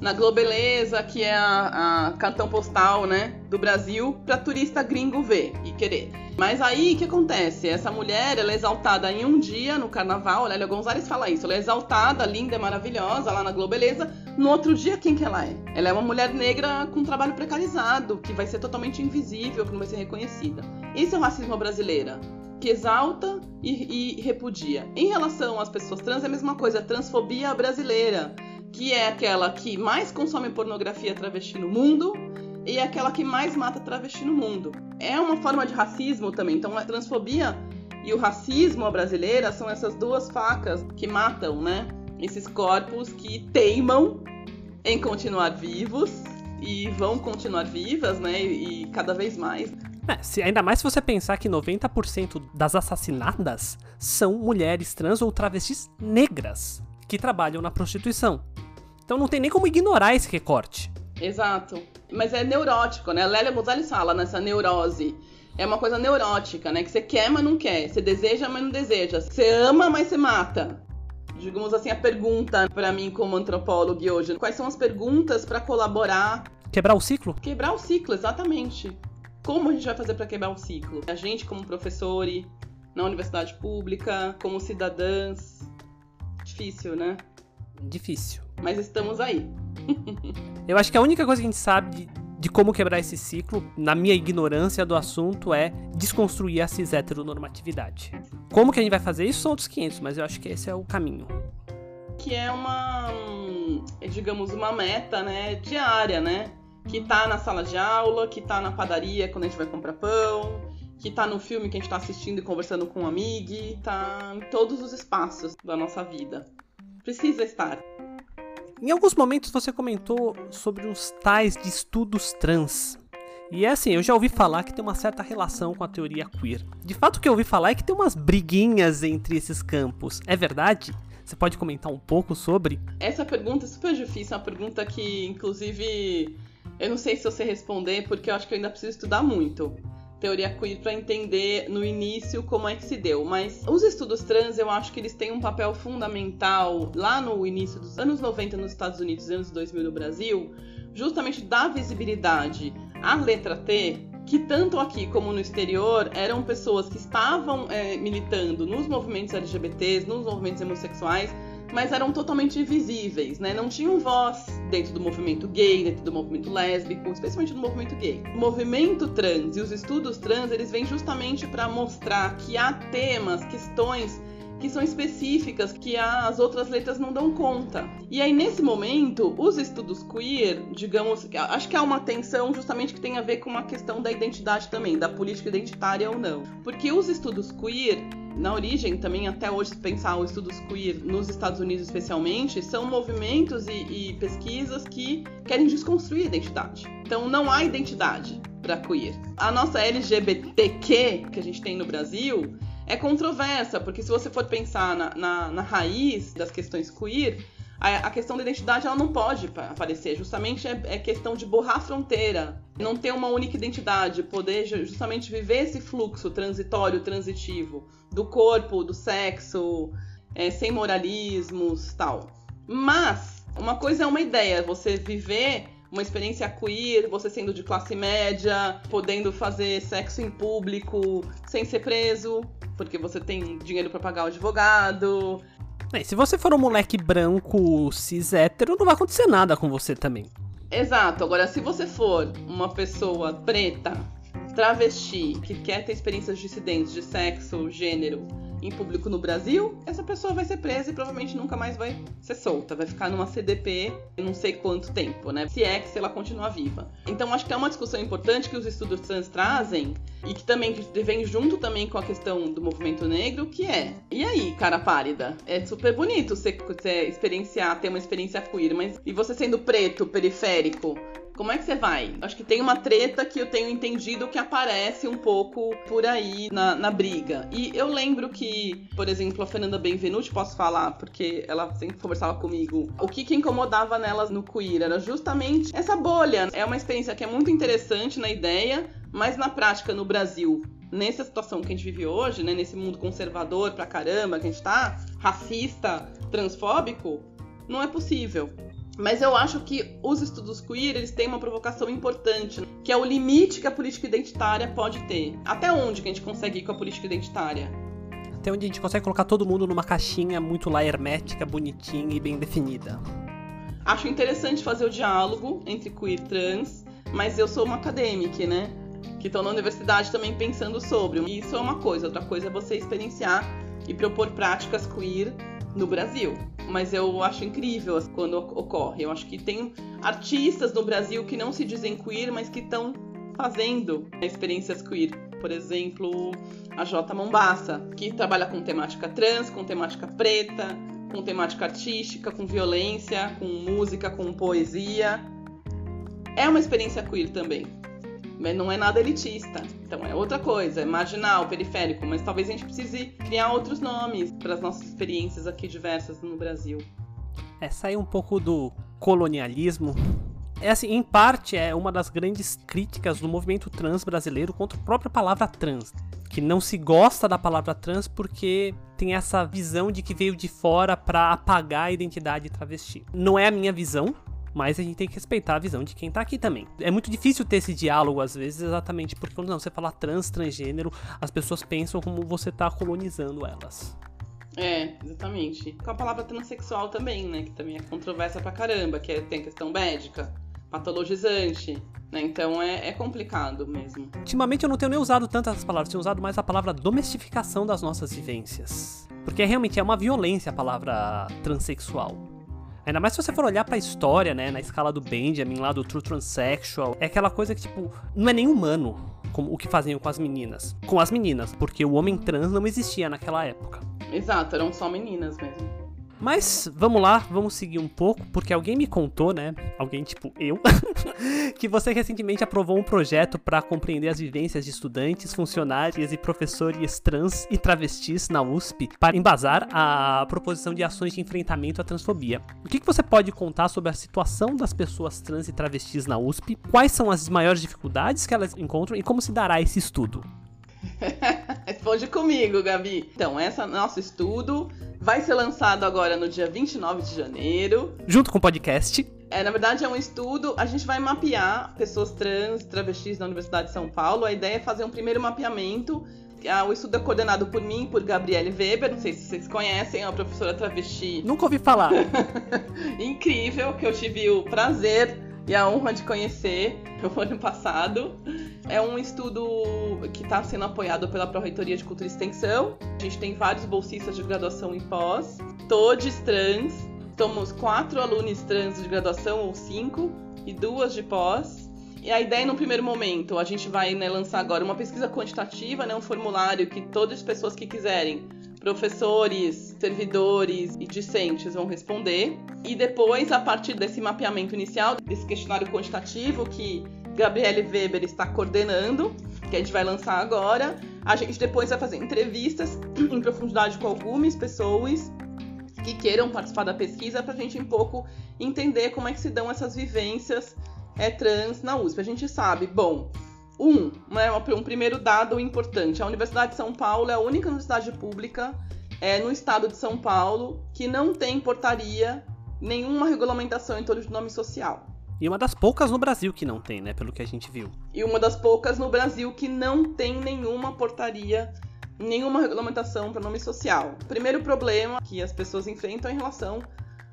Na Globeleza, que é a, a cartão postal, né, do Brasil, para turista gringo ver e querer. Mas aí, o que acontece? Essa mulher, ela é exaltada em um dia no carnaval, Lélia Gonzalez fala isso, ela é exaltada, linda, maravilhosa, lá na Globeleza. No outro dia, quem que ela é? Ela é uma mulher negra com trabalho precarizado, que vai ser totalmente invisível, que não vai ser reconhecida. Esse é o racismo brasileiro que exalta e, e, repudia. Em relação às pessoas trans, é a mesma coisa, a transfobia brasileira, que é aquela que mais consome pornografia travesti no mundo e é aquela que mais mata travesti no mundo. É uma forma de racismo também. Então, a transfobia e o racismo brasileira são essas duas facas que matam, né? Esses corpos que teimam em continuar vivos e vão continuar vivas, né? E, e cada vez mais. É, se, ainda mais se você pensar que 90% das assassinadas são mulheres trans ou travestis negras que trabalham na prostituição. Então não tem nem como ignorar esse recorte. Exato. Mas é neurótico, né? Lélia Gonzalez fala nessa neurose. É uma coisa neurótica, né? Que você quer, mas não quer. Você deseja, mas não deseja. Você ama, mas você mata. Digamos assim, a pergunta para mim como antropólogo hoje. Quais são as perguntas para colaborar? Quebrar o ciclo? Quebrar o ciclo, exatamente. Como a gente vai fazer para quebrar o ciclo? A gente, como professor, na universidade pública, como cidadãs. Difícil, né? Difícil. Mas estamos aí. Eu acho que a única coisa que a gente sabe de, de, como quebrar esse ciclo, na minha ignorância do assunto, é desconstruir a cis heteronormatividade. Como que a gente vai fazer isso são outros 500, mas eu acho que esse é o caminho. Que é uma, digamos, uma meta, né, diária, né? Que tá na sala de aula, que tá na padaria quando a gente vai comprar pão, que tá no filme que a gente tá assistindo e conversando com um amigo, tá em todos os espaços da nossa vida. Precisa estar. Em alguns momentos você comentou sobre os tais de estudos trans. E é assim, eu já ouvi falar que tem uma certa relação com a teoria queer. De fato, o que eu ouvi falar é que tem umas briguinhas entre esses campos. É verdade? Você pode comentar um pouco sobre? Essa pergunta é super difícil, é uma pergunta que, inclusive, eu não sei se você responder, porque eu acho que eu ainda preciso estudar muito. Teoria queer para entender no início como é que se deu, mas os estudos trans eu acho que eles têm um papel fundamental lá no início dos anos 90 nos Estados Unidos e anos 2000 no Brasil, justamente dar visibilidade à letra T, que tanto aqui como no exterior eram pessoas que estavam é, militando nos movimentos LGBTs, nos movimentos homossexuais, mas eram totalmente invisíveis, né? Não tinham voz dentro do movimento gay, dentro do movimento lésbico, especialmente no movimento gay. O movimento trans e os estudos trans, eles vêm justamente para mostrar que há temas, questões que são específicas, que as outras letras não dão conta. E aí, nesse momento, os estudos queer, digamos, acho que há uma tensão justamente que tem a ver com uma questão da identidade também, da política identitária ou não. Porque os estudos queer, na origem, também até hoje, se pensar os estudos queer nos Estados Unidos especialmente, são movimentos e, e pesquisas que querem desconstruir a identidade. Então não há identidade para queer. A nossa LGBTQ que a gente tem no Brasil é controversa, porque se você for pensar na, na, na raiz das questões queer, a, a, questão da identidade ela não pode aparecer. Justamente é, é, questão de borrar a fronteira, não ter uma única identidade, poder justamente viver esse fluxo transitório, transitivo do corpo, do sexo, é, sem moralismos, tal. Mas uma coisa é uma ideia, você viver uma experiência queer, você sendo de classe média, podendo fazer sexo em público sem ser preso, porque você tem dinheiro para pagar o advogado. É, se você for um moleque branco cis hétero, não vai acontecer nada com você também. Exato. Agora, se você for uma pessoa preta, travesti, que quer ter experiências dissidentes de sexo, gênero, em público no Brasil, essa pessoa vai ser presa e provavelmente nunca mais vai ser solta. Vai ficar numa CDP não sei quanto tempo, né? Se é que se ela continuar viva. Então acho que é uma discussão importante que os estudos trans trazem e que também vem junto também com a questão do movimento negro, que é, e aí, cara pálida? É super bonito você, você experienciar, ter uma experiência queer, mas e você sendo preto, periférico, como é que você vai? Acho que tem uma treta que eu tenho entendido que aparece um pouco por aí na, na briga. E eu lembro que, por exemplo, a Fernanda Benvenuti, posso falar, porque ela sempre conversava comigo, o que, que incomodava nelas no queer era justamente essa bolha. É uma experiência que é muito interessante na ideia, mas na prática no Brasil nessa situação que a gente vive hoje, né, nesse mundo conservador pra caramba que a gente tá, racista, transfóbico, não é possível. Mas eu acho que os estudos queer, eles têm uma provocação importante, que é o limite que a política identitária pode ter. Até onde que a gente consegue ir com a política identitária? Até onde a gente consegue colocar todo mundo numa caixinha muito lá hermética, bonitinha e bem definida. Acho interessante fazer o diálogo entre queer e trans, mas eu sou uma acadêmica, né? Que estou na universidade também pensando sobre. Isso é uma coisa, outra coisa é você experienciar e propor práticas queer no Brasil. Mas eu acho incrível quando ocorre. Eu acho que tem artistas no Brasil que não se dizem queer, mas que estão fazendo experiências queer. Por exemplo, a J Mombassa, que trabalha com temática trans, com temática preta, com temática artística, com violência, com música, com poesia. É uma experiência queer também. Mas não é nada elitista. Então é outra coisa, é marginal, periférico, mas talvez a gente precise criar outros nomes para as nossas experiências aqui diversas no Brasil. É sair um pouco do colonialismo. É assim, em parte é uma das grandes críticas do movimento trans brasileiro contra a própria palavra trans, que não se gosta da palavra trans porque tem essa visão de que veio de fora para apagar a identidade travesti. Não é a minha visão, mas a gente tem que respeitar a visão de quem tá aqui também. É muito difícil ter esse diálogo às vezes, exatamente porque quando não, você fala trans, transgênero, as pessoas pensam como você tá colonizando elas. É, exatamente. Com a palavra transexual também, né? Que também é controversa pra caramba, que é, tem questão médica, patologizante, né? Então é, é, complicado mesmo. Ultimamente eu não tenho nem usado tantas palavras, tenho usado mais a palavra domestificação das nossas vivências. Porque realmente é uma violência a palavra transexual. Ainda mais se você for olhar pra história, né, na escala do Benjamin, lá do True Transsexual, é aquela coisa que, tipo, não é nem humano como o que faziam com as meninas. Com as meninas, porque o homem trans não existia naquela época. Exato, eram só meninas mesmo. Mas vamos lá, vamos seguir um pouco, porque alguém me contou, né? Alguém tipo eu, que você recentemente aprovou um projeto para compreender as vivências de estudantes, funcionários e professores trans e travestis na USP para embasar a proposição de ações de enfrentamento à transfobia. O que, que você pode contar sobre a situação das pessoas trans e travestis na USP? Quais são as maiores dificuldades que elas encontram e como se dará esse estudo? Responde comigo, Gabi. Então, esse nosso estudo vai ser lançado agora no dia 29 de janeiro. Junto com o podcast. É, na verdade, é um estudo. A gente vai mapear pessoas trans e travestis na Universidade de São Paulo. A ideia é fazer um primeiro mapeamento. O estudo é coordenado por mim, por Gabriele Weber. Não sei se vocês conhecem, é uma professora travesti. Nunca ouvi falar. Incrível, que eu tive o prazer e a honra de conhecer no ano passado. É um estudo que está sendo apoiado pela Pró-Reitoria de Cultura e Extensão. A gente tem vários bolsistas de graduação e pós, todos trans. Somos quatro alunos trans de graduação, ou cinco, e duas de pós. E a ideia, no primeiro momento, a gente vai né, lançar agora uma pesquisa quantitativa, né, um formulário que todas as pessoas que quiserem professores, servidores e discentes vão responder. E depois, a partir desse mapeamento inicial, desse questionário quantitativo que Gabriele Weber está coordenando, que a gente vai lançar agora, a gente depois vai fazer entrevistas em profundidade com algumas pessoas que queiram participar da pesquisa para a gente um pouco entender como é que se dão essas vivências é, trans na USP. A gente sabe, bom, um, né, um primeiro dado importante: a Universidade de São Paulo é a única universidade pública é, no estado de São Paulo que não tem portaria, nenhuma regulamentação em torno de nome social. E uma das poucas no Brasil que não tem, né? Pelo que a gente viu. E uma das poucas no Brasil que não tem nenhuma portaria, nenhuma regulamentação para nome social. O primeiro problema que as pessoas enfrentam em relação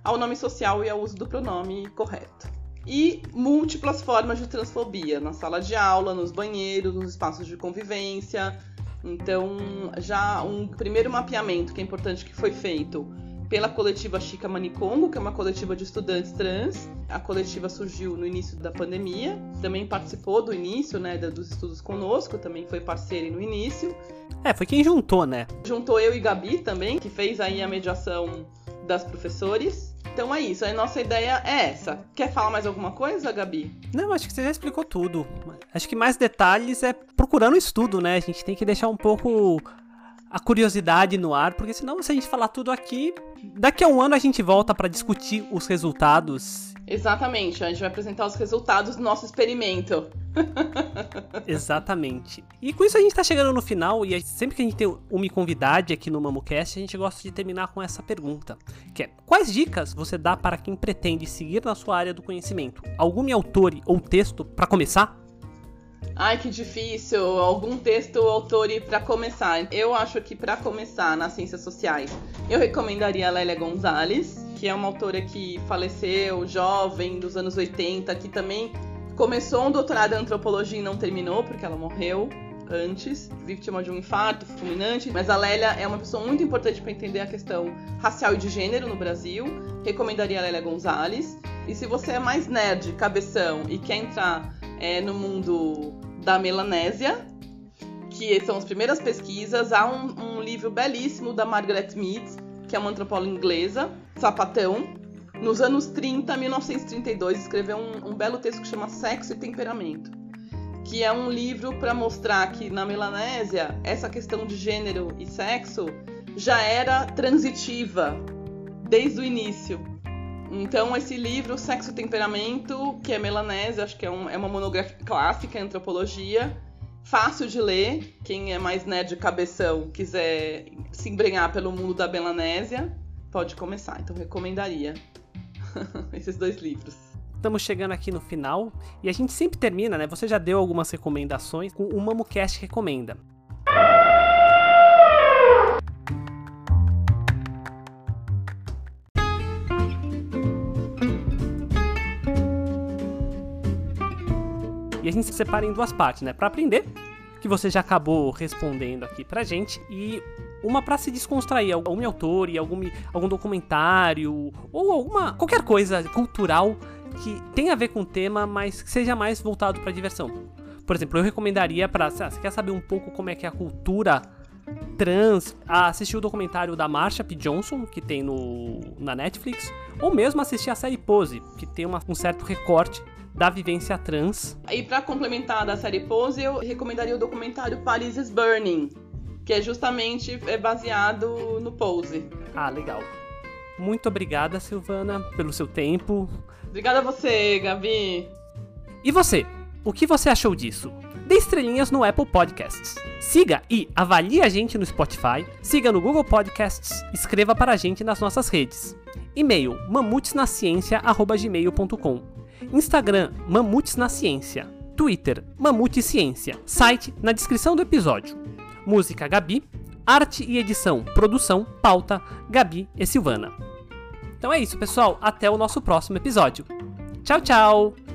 ao nome social e ao uso do pronome correto e múltiplas formas de transfobia na sala de aula, nos banheiros, nos espaços de convivência. Então, já um primeiro mapeamento que é importante que foi feito pela coletiva Chica Manicongo, que é uma coletiva de estudantes trans. A coletiva surgiu no início da pandemia, também participou do início, né, dos estudos conosco, também foi parceira no início. É, foi quem juntou, né? Juntou eu e Gabi também, que fez aí a mediação das professores. Então é isso, a nossa ideia é essa. Quer falar mais alguma coisa, Gabi? Não, acho que você já explicou tudo. Acho que mais detalhes é procurando estudo, né? A gente tem que deixar um pouco a curiosidade no ar, porque senão se a gente falar tudo aqui, daqui a um ano a gente volta para discutir os resultados. Exatamente, a gente vai apresentar os resultados do nosso experimento. Exatamente. E com isso a gente tá chegando no final e sempre que a gente tem uma convidade aqui no MamuCast, a gente gosta de terminar com essa pergunta, que é: quais dicas você dá para quem pretende seguir na sua área do conhecimento? Algum autor ou texto para começar? Ai, que difícil. Algum texto ou autor para começar. Eu acho que para começar nas ciências sociais, eu recomendaria a Lélia Gonzalez, que é uma autora que faleceu jovem dos anos 80, que também começou um doutorado em antropologia e não terminou porque ela morreu antes, vítima de um infarto fulminante, mas a Lélia é uma pessoa muito importante para entender a questão racial e de gênero no Brasil. Recomendaria a Lélia Gonzalez. E se você é mais nerd, cabeção e quer entrar é, no mundo da melanésia, que são as primeiras pesquisas, há um, um livro belíssimo da Margaret Mead, que é uma antropóloga inglesa, Sapatão, nos anos 30, 1932, escreveu um, um belo texto que chama Sexo e Temperamento que é um livro para mostrar que na Melanésia essa questão de gênero e sexo já era transitiva desde o início. Então esse livro, Sexo e Temperamento, que é Melanésia, acho que é, um, é uma monografia clássica em antropologia, fácil de ler. Quem é mais nerd cabeção quiser se embrenhar pelo mundo da Melanésia, pode começar. Então recomendaria esses dois livros. Estamos chegando aqui no final e a gente sempre termina, né? Você já deu algumas recomendações com o MamuCast Recomenda. A gente se separa em duas partes, né? Para aprender, que você já acabou respondendo aqui pra gente, e uma para se descontrair, algum autor e algum, algum documentário ou alguma qualquer coisa cultural que tenha a ver com o tema, mas que seja mais voltado para diversão. Por exemplo, eu recomendaria para você quer saber um pouco como é que é a cultura trans, assistir o documentário da Marsha P. Johnson, que tem no, na Netflix, ou mesmo assistir a série Pose, que tem uma, um certo recorte da vivência trans. E para complementar da série Pose, eu recomendaria o documentário Paris is Burning, que é justamente é baseado no Pose. Ah, legal. Muito obrigada, Silvana, pelo seu tempo. Obrigada a você, Gabi. E você? O que você achou disso? Dê estrelinhas no Apple Podcasts. Siga e avalie a gente no Spotify, siga no Google Podcasts, escreva para a gente nas nossas redes. E-mail mamutesnaciência@gmail.com. Instagram Mamutes na Ciência. Twitter Mamute Ciência. Site na descrição do episódio. Música Gabi. Arte e edição, produção, pauta, Gabi e Silvana. Então é isso, pessoal. Até o nosso próximo episódio. Tchau, tchau!